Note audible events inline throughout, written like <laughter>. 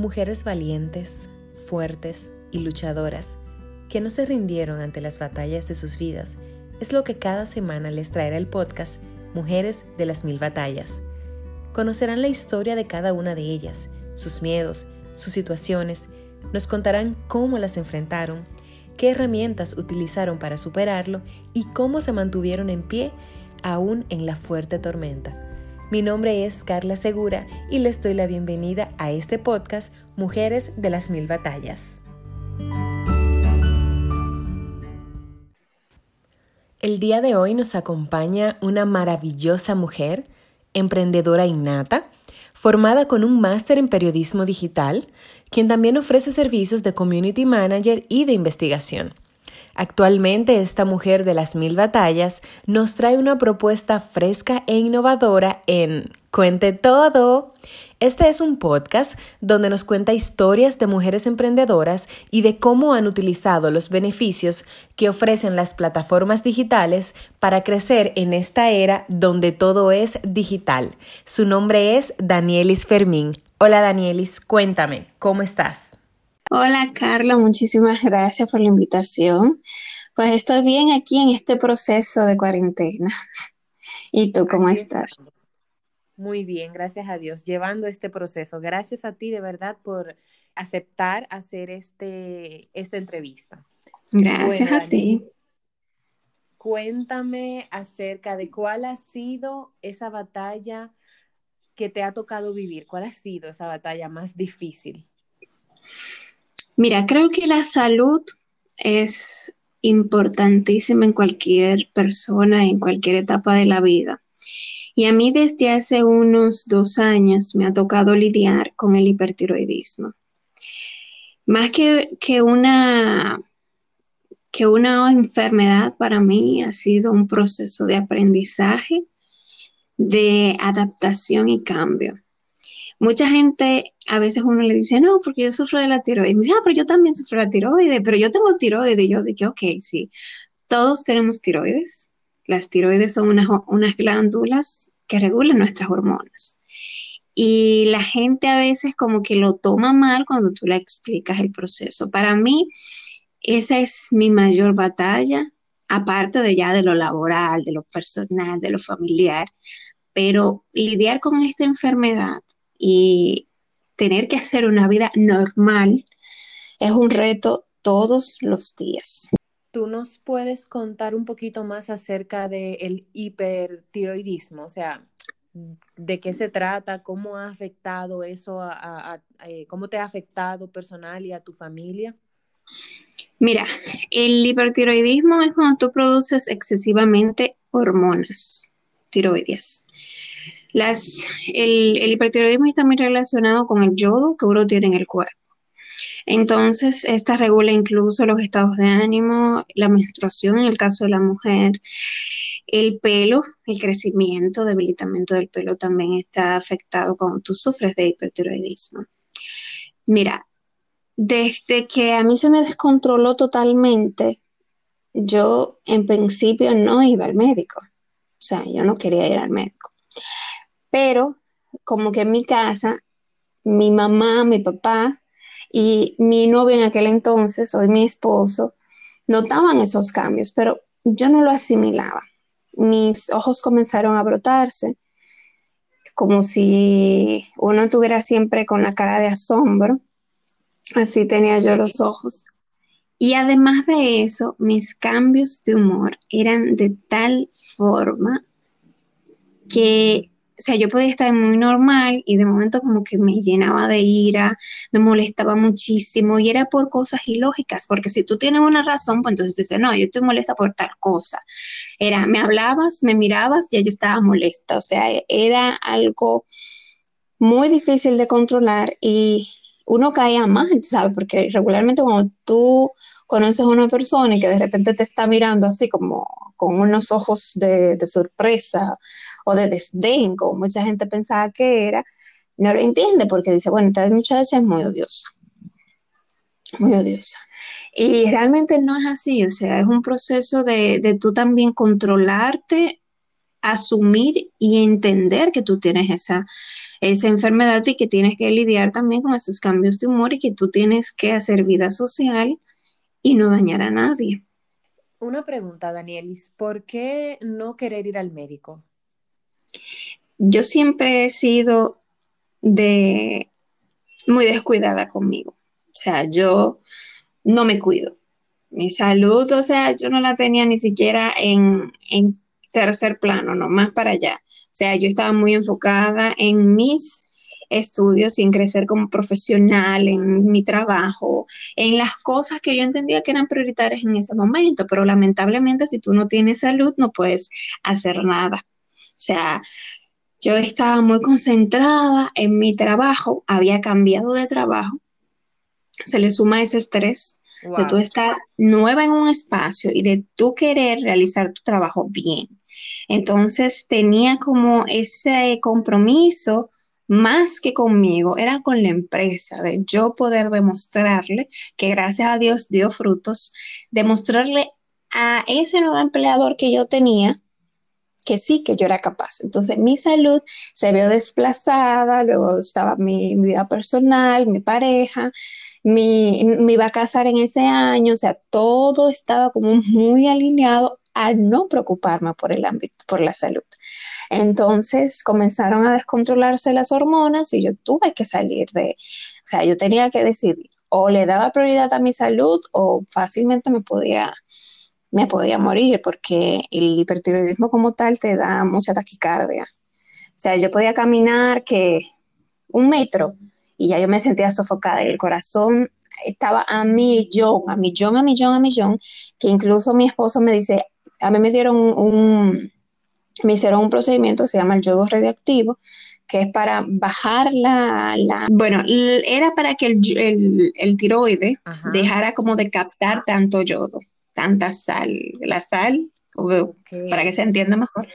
Mujeres valientes, fuertes y luchadoras que no se rindieron ante las batallas de sus vidas es lo que cada semana les traerá el podcast Mujeres de las Mil Batallas. Conocerán la historia de cada una de ellas, sus miedos, sus situaciones, nos contarán cómo las enfrentaron, qué herramientas utilizaron para superarlo y cómo se mantuvieron en pie aún en la fuerte tormenta. Mi nombre es Carla Segura y les doy la bienvenida a este podcast Mujeres de las Mil Batallas. El día de hoy nos acompaña una maravillosa mujer, emprendedora innata, formada con un máster en periodismo digital, quien también ofrece servicios de community manager y de investigación. Actualmente esta mujer de las mil batallas nos trae una propuesta fresca e innovadora en Cuente todo. Este es un podcast donde nos cuenta historias de mujeres emprendedoras y de cómo han utilizado los beneficios que ofrecen las plataformas digitales para crecer en esta era donde todo es digital. Su nombre es Danielis Fermín. Hola Danielis, cuéntame, ¿cómo estás? Hola Carla, muchísimas gracias por la invitación. Pues estoy bien aquí en este proceso de cuarentena. <laughs> ¿Y tú cómo estás? Muy bien, gracias a Dios, llevando este proceso. Gracias a ti de verdad por aceptar hacer este, esta entrevista. Gracias a ti. Cuéntame acerca de cuál ha sido esa batalla que te ha tocado vivir. ¿Cuál ha sido esa batalla más difícil? Mira, creo que la salud es importantísima en cualquier persona, en cualquier etapa de la vida. Y a mí desde hace unos dos años me ha tocado lidiar con el hipertiroidismo. Más que, que, una, que una enfermedad para mí ha sido un proceso de aprendizaje, de adaptación y cambio. Mucha gente, a veces uno le dice, no, porque yo sufro de la tiroides. Y me dice, ah, pero yo también sufro de la tiroides, pero yo tengo tiroides. Y yo dije, ok, sí, todos tenemos tiroides. Las tiroides son unas, unas glándulas que regulan nuestras hormonas. Y la gente a veces como que lo toma mal cuando tú le explicas el proceso. Para mí, esa es mi mayor batalla, aparte de ya de lo laboral, de lo personal, de lo familiar. Pero lidiar con esta enfermedad y tener que hacer una vida normal es un reto todos los días. ¿Tú nos puedes contar un poquito más acerca del hipertiroidismo? O sea, ¿de qué se trata? ¿Cómo ha afectado eso? A, eh, ¿Cómo te ha afectado personal y a tu familia? Mira, el hipertiroidismo es cuando tú produces excesivamente hormonas tiroides. Las, el, hipertiroidismo está muy relacionado con el yodo que uno tiene en el cuerpo. Entonces, esta regula incluso los estados de ánimo, la menstruación en el caso de la mujer, el pelo, el crecimiento, debilitamiento del pelo también está afectado cuando tú sufres de hipertiroidismo. Mira, desde que a mí se me descontroló totalmente, yo en principio no iba al médico. O sea, yo no quería ir al médico. Pero como que en mi casa, mi mamá, mi papá y mi novio en aquel entonces, hoy mi esposo, notaban esos cambios, pero yo no lo asimilaba. Mis ojos comenzaron a brotarse, como si uno estuviera siempre con la cara de asombro. Así tenía yo los ojos. Y además de eso, mis cambios de humor eran de tal forma que o sea, yo podía estar muy normal y de momento como que me llenaba de ira, me molestaba muchísimo y era por cosas ilógicas, porque si tú tienes una razón, pues entonces dices, no, yo estoy molesta por tal cosa. Era, me hablabas, me mirabas, ya yo estaba molesta, o sea, era algo muy difícil de controlar y uno caía mal, ¿sabes? Porque regularmente cuando tú conoces a una persona y que de repente te está mirando así como con unos ojos de, sorpresa o de desdén, como mucha gente pensaba que era, no lo entiende porque dice, bueno, esta muchacha es muy odiosa, muy odiosa. Y realmente no es así, o sea, es un proceso de, de tú también controlarte, asumir y entender que tú tienes esa, esa enfermedad y que tienes que lidiar también con esos cambios de humor y que tú tienes que hacer vida social y no dañar a nadie. Una pregunta, Danielis, ¿por qué no querer ir al médico? Yo siempre he sido de muy descuidada conmigo. O sea, yo no me cuido. Mi salud, o sea, yo no la tenía ni siquiera en, en tercer plano, no más para allá. O sea, yo estaba muy enfocada en mis estudios sin crecer como profesional, en mi trabajo, en las cosas que yo entendía que eran prioritarias en ese momento, pero lamentablemente si tú no tienes salud no puedes hacer nada. O sea, yo estaba muy concentrada en mi trabajo, había cambiado de trabajo, se le suma ese estrés de tú estar nueva en un espacio y de tú querer realizar tu trabajo bien. Entonces tenía como ese compromiso más que conmigo, era con la empresa, de yo poder demostrarle que gracias a Dios dio frutos, demostrarle a ese nuevo empleador que yo tenía que sí, que yo era capaz. Entonces mi salud se vio desplazada, luego estaba mi, vida personal, mi pareja, mi, me iba a casar en ese año, o sea, todo estaba como muy alineado a no preocuparme por el ámbito, por la salud. Entonces comenzaron a descontrolarse las hormonas y yo tuve que salir de, o sea, yo tenía que decidir, o le daba prioridad a mi salud o fácilmente me podía, me podía morir porque el hipertiroidismo como tal te da mucha taquicardia. O sea, yo podía caminar que un metro y ya yo me sentía sofocada y el corazón estaba a millón, a millón, a millón, a millón, que incluso mi esposo me dice, a mí me dieron un me hicieron un procedimiento que se llama el yodo radioactivo, que es para bajar la, bueno, era para que el, el, tiroide dejara como de captar tanto yodo, tanta sal, la sal, para que se entienda mejor.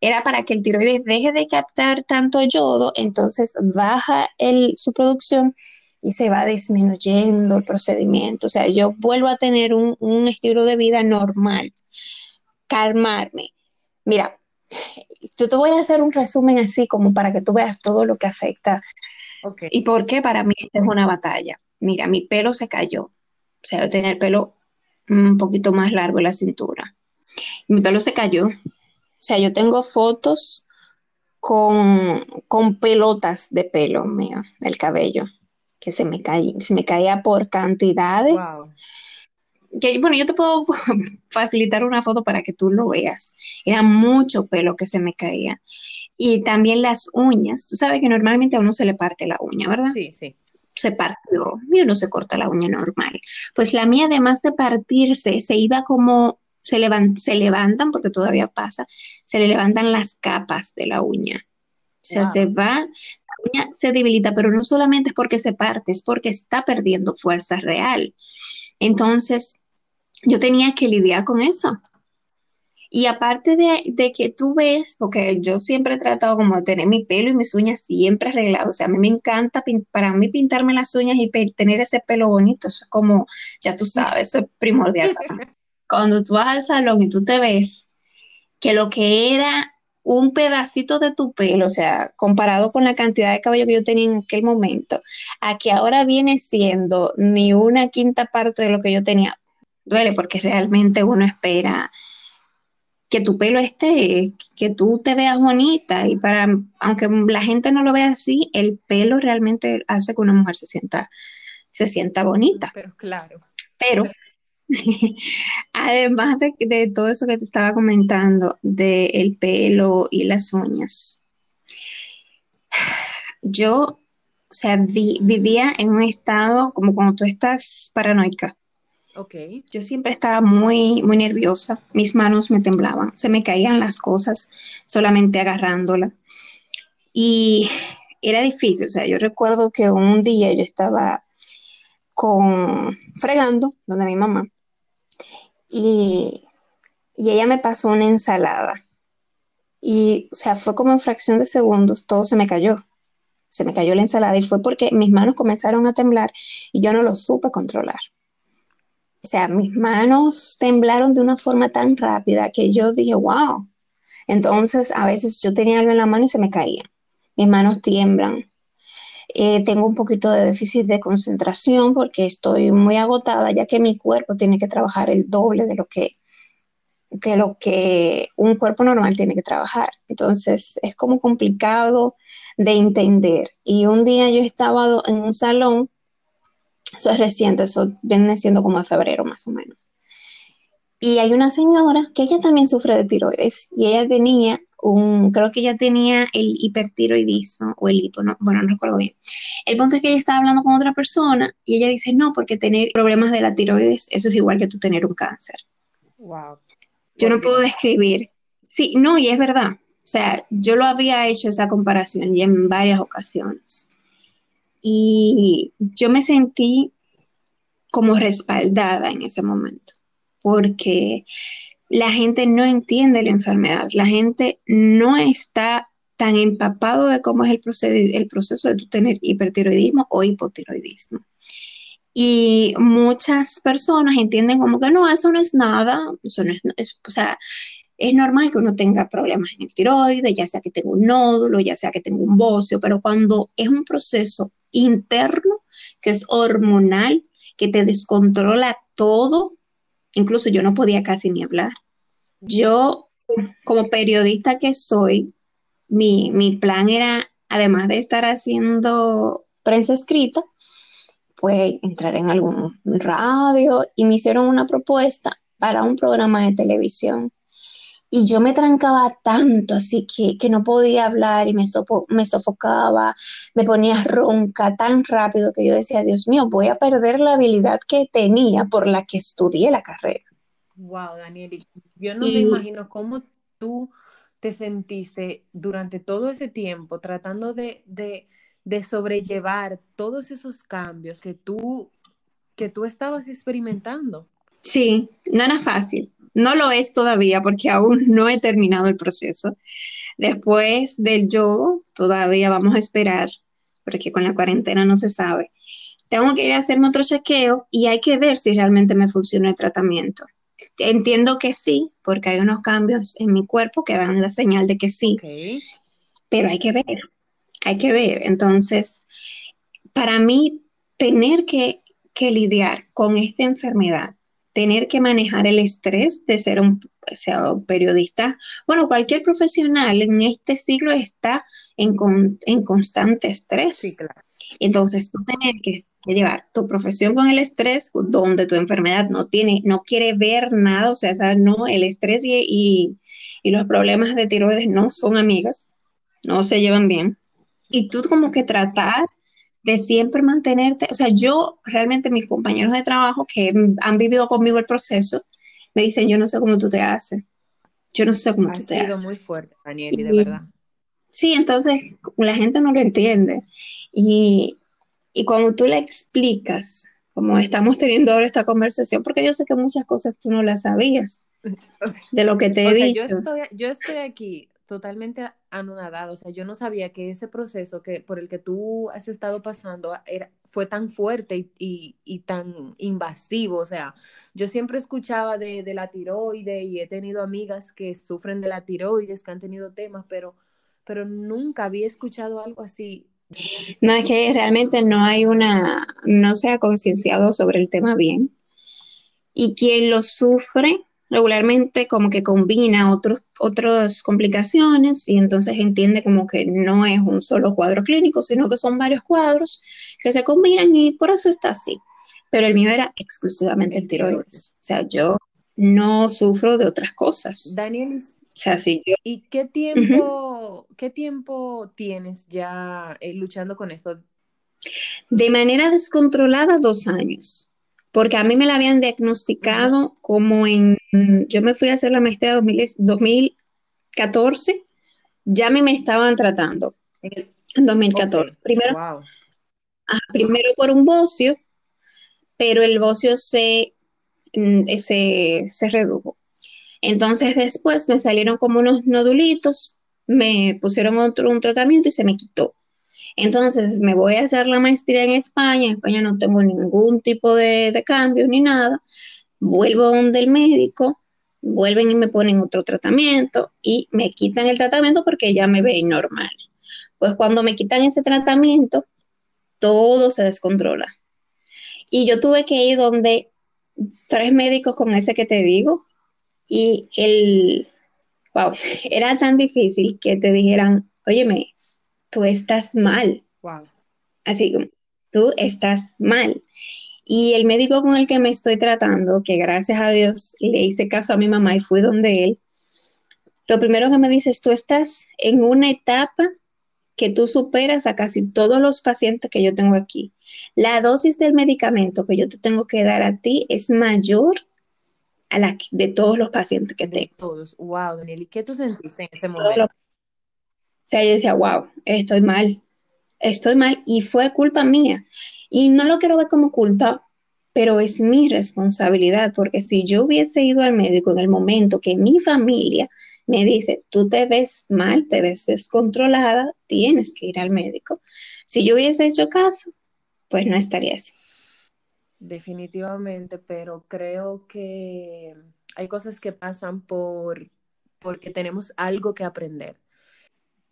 Era para que el tiroides deje de captar tanto yodo, entonces baja el, su producción y se va disminuyendo el procedimiento. O sea, yo vuelvo a tener un, un estilo de vida normal, calmarme. Mira, yo te voy a hacer un resumen así como para que tú veas todo lo que afecta. ¿Y por qué para mí esta es una batalla? Mira, mi pelo se cayó. O sea, yo tenía el pelo un poquito más largo en la cintura. Mi pelo se cayó. O sea, yo tengo fotos con, con pelotas de pelo mío, del cabello, que se me, caía, se me caía por cantidades bueno, yo te puedo <laughs> facilitar una foto para que tú lo veas. Era mucho pelo que se me caía. Y también las uñas. Tú sabes que normalmente a uno se le parte la uña, ¿verdad? Sí, sí. Se partió y uno se corta la uña normal. Pues la mía, además de partirse, se iba como, se, se levantan, porque todavía pasa, se le levantan las capas de la uña. O sea, se va, la uña se debilita, pero no solamente es porque se parte, es porque está perdiendo fuerza real. Entonces, yo tenía que lidiar con eso. Y aparte de, que tú ves, porque yo siempre he tratado como de tener mi pelo y mis uñas siempre arreglados, o sea, a mí me encanta, para mí pintarme las uñas y tener ese pelo bonito, eso es como, ya tú sabes, eso es primordial. <laughs> Cuando tú vas al salón y tú te ves que lo que era un pedacito de tu pelo, o sea, comparado con la cantidad de cabello que yo tenía en aquel momento, a que ahora viene siendo ni una quinta parte de lo que yo tenía, duele porque realmente uno espera que tu pelo esté, que tú te veas bonita y para, aunque la gente no lo vea así, el pelo realmente hace que una mujer se sienta, se sienta bonita. Pero claro. Pero <laughs> además de, todo eso que te estaba comentando, del pelo y las uñas, yo, o sea, vivía en un estado como cuando tú estás paranoica yo siempre estaba muy, muy nerviosa, mis manos me temblaban, se me caían las cosas solamente agarrándola. Y era difícil, o sea, yo recuerdo que un día yo estaba con fregando donde mi mamá. Y, y ella me pasó una ensalada. Y o sea, fue como en fracción de segundos, todo se me cayó. Se me cayó la ensalada. Y fue porque mis manos comenzaron a temblar y yo no lo supe controlar. O sea, mis manos temblaron de una forma tan rápida que yo dije, wow. Entonces, a veces yo tenía algo en la mano y se me caía. mis manos tiemblan. Eh, tengo un poquito de déficit de concentración porque estoy muy agotada, ya que mi cuerpo tiene que trabajar el doble de lo que, de lo que un cuerpo normal tiene que trabajar. Entonces es como complicado de entender. Y un día yo estaba en un salón, eso es reciente, eso viene siendo como en febrero más o menos. Y hay una señora que ella también sufre de tiroides y ella tenía un, creo que ella tenía el hipertiroidismo o el hipo, no, bueno, no recuerdo bien. El punto es que ella estaba hablando con otra persona y ella dice, no, porque tener problemas de la tiroides, eso es igual que tú tener un cáncer. Wow. Yo no puedo describir. Sí, no, y es verdad. O sea, yo lo había hecho esa comparación ya en varias ocasiones. Y yo me sentí como respaldada en ese momento, porque la gente no entiende la enfermedad, la gente no está tan empapado de cómo es el, el proceso de tener hipertiroidismo o hipotiroidismo. Y muchas personas entienden como que no, eso no es nada, eso no es, o sea, es normal que uno tenga problemas en el tiroides, ya sea que tenga un nódulo, ya sea que tenga un bocio, pero cuando es un proceso interno, que es hormonal, que te descontrola todo, incluso yo no podía casi ni hablar. Yo, como periodista que soy, mi, plan era, además de estar haciendo prensa escrita, pues entrar en algún radio y me hicieron una propuesta para un programa de televisión. Y yo me trancaba tanto, así que, que no podía hablar y me, me sofocaba, me ponía ronca tan rápido que yo decía, Dios mío, voy a perder la habilidad que tenía por la que estudié la carrera. Wow, Daniel, yo no me imagino cómo tú te sentiste durante todo ese tiempo tratando de, de, de sobrellevar todos esos cambios que tú, que tú estabas experimentando. Sí, no era fácil. No lo es todavía porque <laughs> aún no he terminado el proceso. Después del yoga, todavía vamos a esperar, porque con la cuarentena no se sabe. Tengo que ir a hacerme otro chequeo y hay que ver si realmente me funciona el tratamiento. Entiendo que sí, porque hay unos cambios en mi cuerpo que dan la señal de que sí, pero hay que ver, hay que ver. Entonces, para mí, tener que, que lidiar con esta enfermedad tener que manejar el estrés de ser un, periodista, bueno, cualquier profesional en este siglo está en, en constante estrés. Entonces, tú tener que, llevar tu profesión con el estrés, donde tu enfermedad no tiene, no quiere ver nada, o sea, no, el estrés y, y los problemas de tiroides no son amigas, no se llevan bien. Y tú como que tratar de siempre mantenerte, o sea, yo realmente mis compañeros de trabajo que han vivido conmigo el proceso, me dicen, yo no sé cómo tú te haces, yo no sé cómo tú te haces. Ha sido muy fuerte, Daniel, de verdad. Sí, entonces la gente no lo entiende. Y, y cuando tú le explicas, como estamos teniendo ahora esta conversación, porque yo sé que muchas cosas tú no las sabías <laughs> de lo que te he dicho. Yo estoy, yo estoy aquí totalmente anonadado. O sea, yo no sabía que ese proceso que, por el que tú has estado pasando era, fue tan fuerte y, y, tan invasivo. O sea, yo siempre escuchaba de, de, la tiroides y he tenido amigas que sufren de la tiroides, que han tenido temas, pero, pero nunca había escuchado algo así. No, es que realmente no hay una, no se ha concienciado sobre el tema bien. Y quien lo sufre regularmente como que combina otros, otras complicaciones y entonces entiende como que no es un solo cuadro clínico, sino que son varios cuadros que se combinan y por eso está así. Pero el mío era exclusivamente el tiroides. O sea, yo no sufro de otras cosas. Daniel, o sea, sí, yo... ¿y qué tiempo, qué tiempo tienes ya eh, luchando con esto? De manera descontrolada, dos años porque a mí me la habían diagnosticado como en, yo me fui a hacer la maestría en 2014, ya a mí me estaban tratando en 2014. Primero, primero por un bocio, pero el bocio se, mm, se, se redujo. Entonces después me salieron como unos nodulitos, me pusieron otro un tratamiento y se me quitó. Entonces me voy a hacer la maestría en España, en España no tengo ningún tipo de, cambio ni nada, vuelvo donde el médico, vuelven y me ponen otro tratamiento y me quitan el tratamiento porque ya me ven normal. Pues cuando me quitan ese tratamiento, todo se descontrola. Y yo tuve que ir donde tres médicos con ese que te digo, y el, wow, <laughs> era tan difícil que te dijeran, óyeme, tú estás mal. Wow. Así como, tú estás mal. Y el médico con el que me estoy tratando, que gracias a Dios le hice caso a mi mamá y fui donde él, lo primero que me dice es, tú estás en una etapa que tú superas a casi todos los pacientes que yo tengo aquí. La dosis del medicamento que yo te tengo que dar a ti es mayor a la de todos los pacientes que tengo. Todos. Wow, Daniel, ¿y qué tú sentiste en ese momento? Sea, yo decía, wow, estoy mal, estoy mal y fue culpa mía. Y no lo quiero ver como culpa, pero es mi responsabilidad, porque si yo hubiese ido al médico en el momento que mi familia me dice, tú te ves mal, te ves descontrolada, tienes que ir al médico. Si yo hubiese hecho caso, pues no estaría así. Definitivamente, pero creo que hay cosas que pasan por porque tenemos algo que aprender.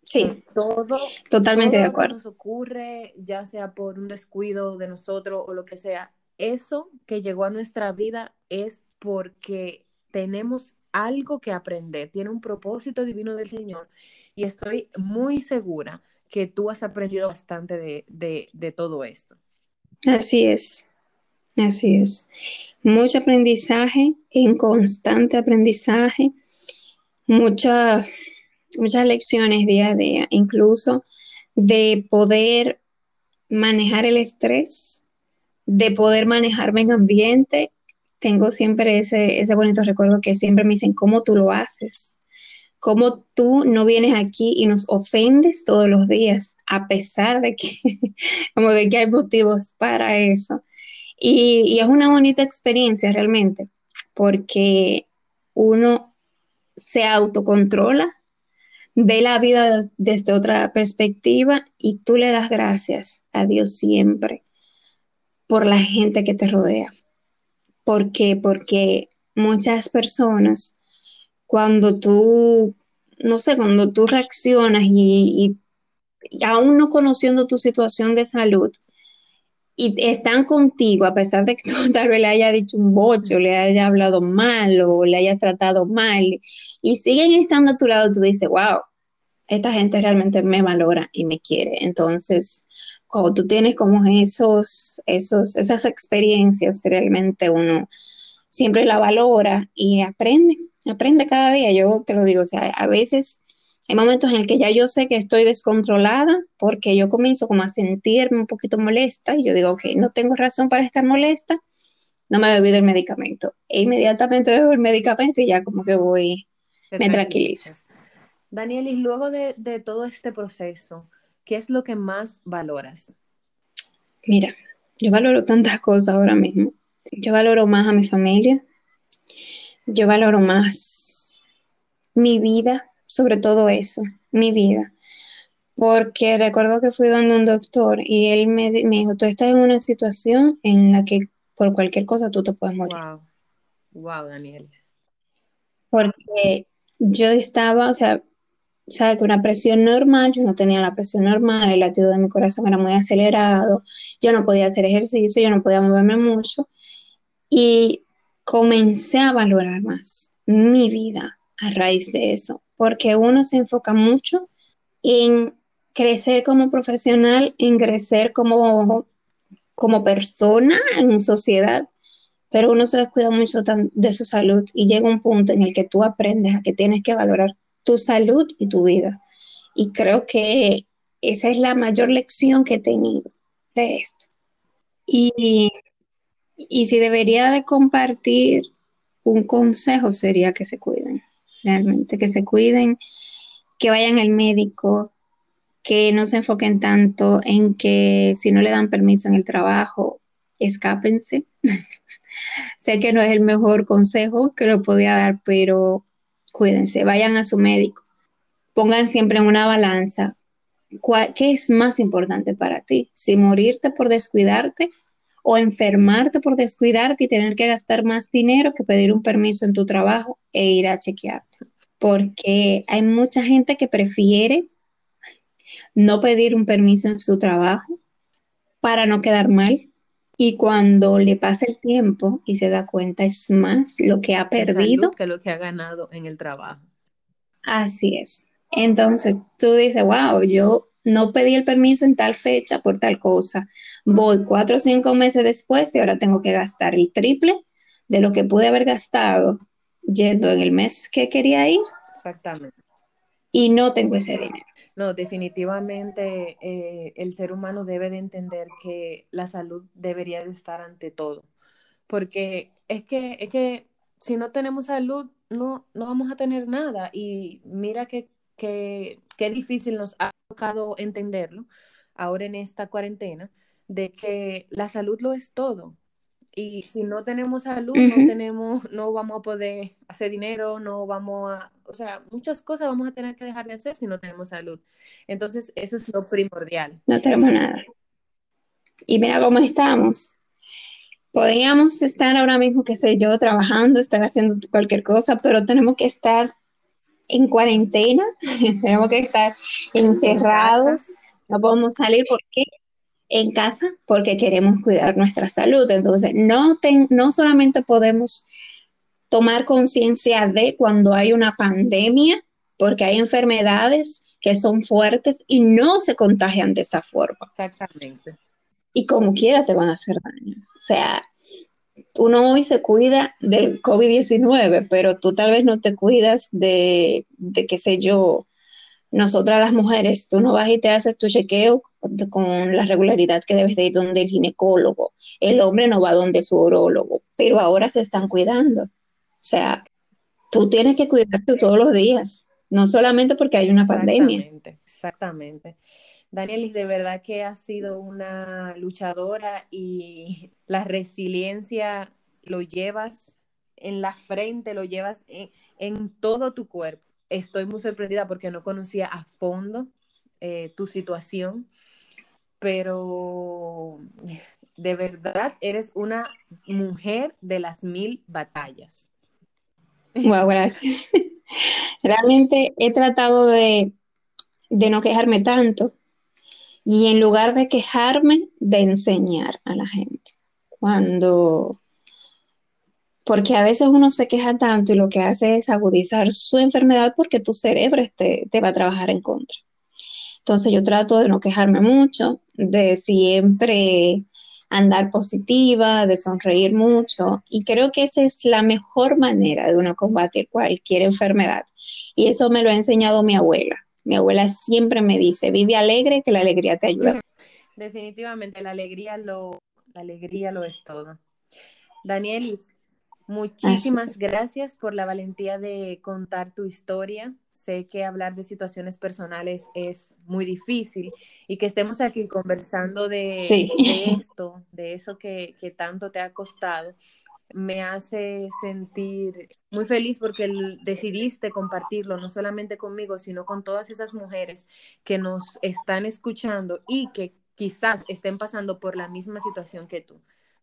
Sí, todo, totalmente de acuerdo. nos ocurre, ya sea por un descuido de nosotros o lo que sea, eso que llegó a nuestra vida es porque tenemos algo que aprender, tiene un propósito divino del Señor y estoy muy segura que tú has aprendido bastante de, de, de todo esto. Así es, así es. Mucho aprendizaje, en constante aprendizaje, mucha muchas lecciones día a día, incluso de poder manejar el estrés, de poder manejarme en ambiente. Tengo siempre ese, ese bonito recuerdo que siempre me dicen, ¿cómo tú lo haces? ¿Cómo tú no vienes aquí y nos ofendes todos los días, a pesar de que, <laughs> como de que hay motivos para eso? Y, y es una bonita experiencia realmente, porque uno se autocontrola ve la vida desde otra perspectiva y tú le das gracias a Dios siempre por la gente que te rodea. ¿Por qué? Porque muchas personas, cuando tú, no sé, cuando tú reaccionas y, aún no conociendo tu situación de salud, y están contigo, a pesar de que tú <laughs> tal vez le haya dicho un boche o le haya hablado mal o le haya tratado mal, y siguen estando a tu lado, tú dices, wow, esta gente realmente me valora y me quiere. Entonces, cuando tú tienes como esos, esos, esas experiencias, realmente uno siempre la valora y aprende, aprende cada día. Yo te lo digo, o sea, a veces hay momentos en el que ya yo sé que estoy descontrolada porque yo comienzo como a sentirme un poquito molesta y yo digo, ok, no tengo razón para estar molesta, no me he bebido el medicamento. E inmediatamente bebo el medicamento y ya como que voy, me tranquilizo. Daniel, y luego de, todo este proceso, ¿qué es lo que más valoras? Mira, yo valoro tantas cosas ahora mismo. Yo valoro más a mi familia, yo valoro más mi vida, sobre todo eso, mi vida. Porque recuerdo que fui donde un doctor y él me, me dijo, tú estás en una situación en la que por cualquier cosa tú te puedes morir. Wow, wow, Daniel. Porque yo estaba, o sea, o sea, que una presión normal, yo no tenía la presión normal, el latido de mi corazón era muy acelerado, yo no podía hacer ejercicio, yo no podía moverme mucho y comencé a valorar más mi vida a raíz de eso, porque uno se enfoca mucho en crecer como profesional, en crecer como, como persona en sociedad, pero uno se descuida mucho de su salud y llega un punto en el que tú aprendes a que tienes que valorar tu salud y tu vida. Y creo que esa es la mayor lección que he tenido de esto. Y, y si debería de compartir un consejo sería que se cuiden, realmente, que se cuiden, que vayan al médico, que no se enfoquen tanto en que si no le dan permiso en el trabajo, escápense. <laughs> sé que no es el mejor consejo que lo podía dar, pero cuídense, vayan a su médico, pongan siempre en una balanza qué es más importante para ti, si morirte por descuidarte o enfermarte por descuidarte y tener que gastar más dinero que pedir un permiso en tu trabajo e ir a chequearte. Porque hay mucha gente que prefiere no pedir un permiso en su trabajo para no quedar mal. Y cuando le pasa el tiempo y se da cuenta, es más lo que ha perdido que lo que ha ganado en el trabajo. Así es. Entonces tú dices, wow, yo no pedí el permiso en tal fecha por tal cosa. Voy cuatro o cinco meses después y ahora tengo que gastar el triple de lo que pude haber gastado yendo en el mes que quería ir. Exactamente. Y no tengo ese dinero. No, definitivamente eh, el ser humano debe de entender que la salud debería de estar ante todo, porque es que, es que si no tenemos salud, no, no vamos a tener nada. Y mira que, que, qué difícil nos ha tocado entenderlo ahora en esta cuarentena, de que la salud lo es todo. Y si no tenemos salud, no tenemos, no vamos a poder hacer dinero, no vamos a, o sea, muchas cosas vamos a tener que dejar de hacer si no tenemos salud. Entonces, eso es lo primordial. No tenemos nada. Y mira cómo estamos. Podríamos estar ahora mismo, qué sé yo, trabajando, estar haciendo cualquier cosa, pero tenemos que estar en cuarentena, <laughs> tenemos que estar encerrados, no podemos salir. ¿Por qué? En casa porque queremos cuidar nuestra salud. Entonces, no, no solamente podemos tomar conciencia de cuando hay una pandemia, porque hay enfermedades que son fuertes y no se contagian de esa forma. Exactamente. Y como quiera te van a hacer daño. O sea, uno hoy se cuida del COVID-19, pero tú tal vez no te cuidas de, de qué sé yo, nosotras las mujeres, tú no vas y te haces tu chequeo con la regularidad que debes de ir donde el ginecólogo. El hombre no va donde su orólogo, pero ahora se están cuidando. O sea, tú tienes que cuidarte todos los días, no solamente porque hay una pandemia. Exactamente. Danielis, de verdad que has sido una luchadora y la resiliencia lo llevas en la frente, lo llevas en todo tu cuerpo estoy muy sorprendida porque no conocía a fondo eh, tu situación, pero de verdad eres una mujer de las mil batallas. Wow, gracias. <laughs> Realmente he tratado de, de no quejarme tanto y en lugar de quejarme, de enseñar a la gente. Cuando porque a veces uno se queja tanto y lo que hace es agudizar su enfermedad porque tu cerebro te, te va a trabajar en contra. Entonces yo trato de no quejarme mucho, de siempre andar positiva, de sonreír mucho y creo que esa es la mejor manera de uno combatir cualquier enfermedad. Y eso me lo ha enseñado mi abuela. Mi abuela siempre me dice, vive alegre, que la alegría te ayuda. Definitivamente, la alegría lo, la alegría lo es todo. Danielis, Muchísimas gracias por la valentía de contar tu historia. Sé que hablar de situaciones personales es muy difícil y que estemos aquí conversando de, <laughs> esto, de eso que, tanto te ha costado, me hace sentir muy feliz porque decidiste compartirlo, no solamente conmigo, sino con todas esas mujeres que nos están escuchando y que quizás estén pasando por la misma situación que tú.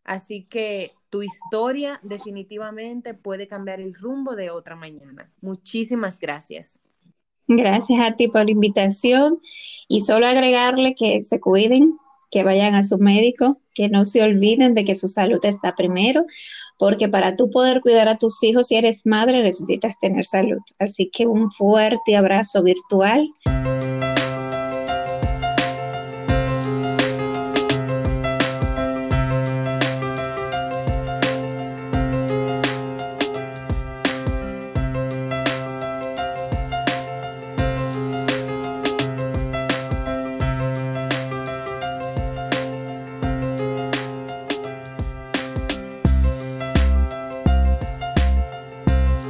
Así que tu historia definitivamente puede cambiar el rumbo de otra mañana. Muchísimas gracias. Gracias a ti por la invitación y solo agregarle que se cuiden, que vayan a su médico, que no se olviden de que su salud está primero, porque para tú poder cuidar a tus hijos si eres madre necesitas tener salud. Así que un fuerte abrazo virtual.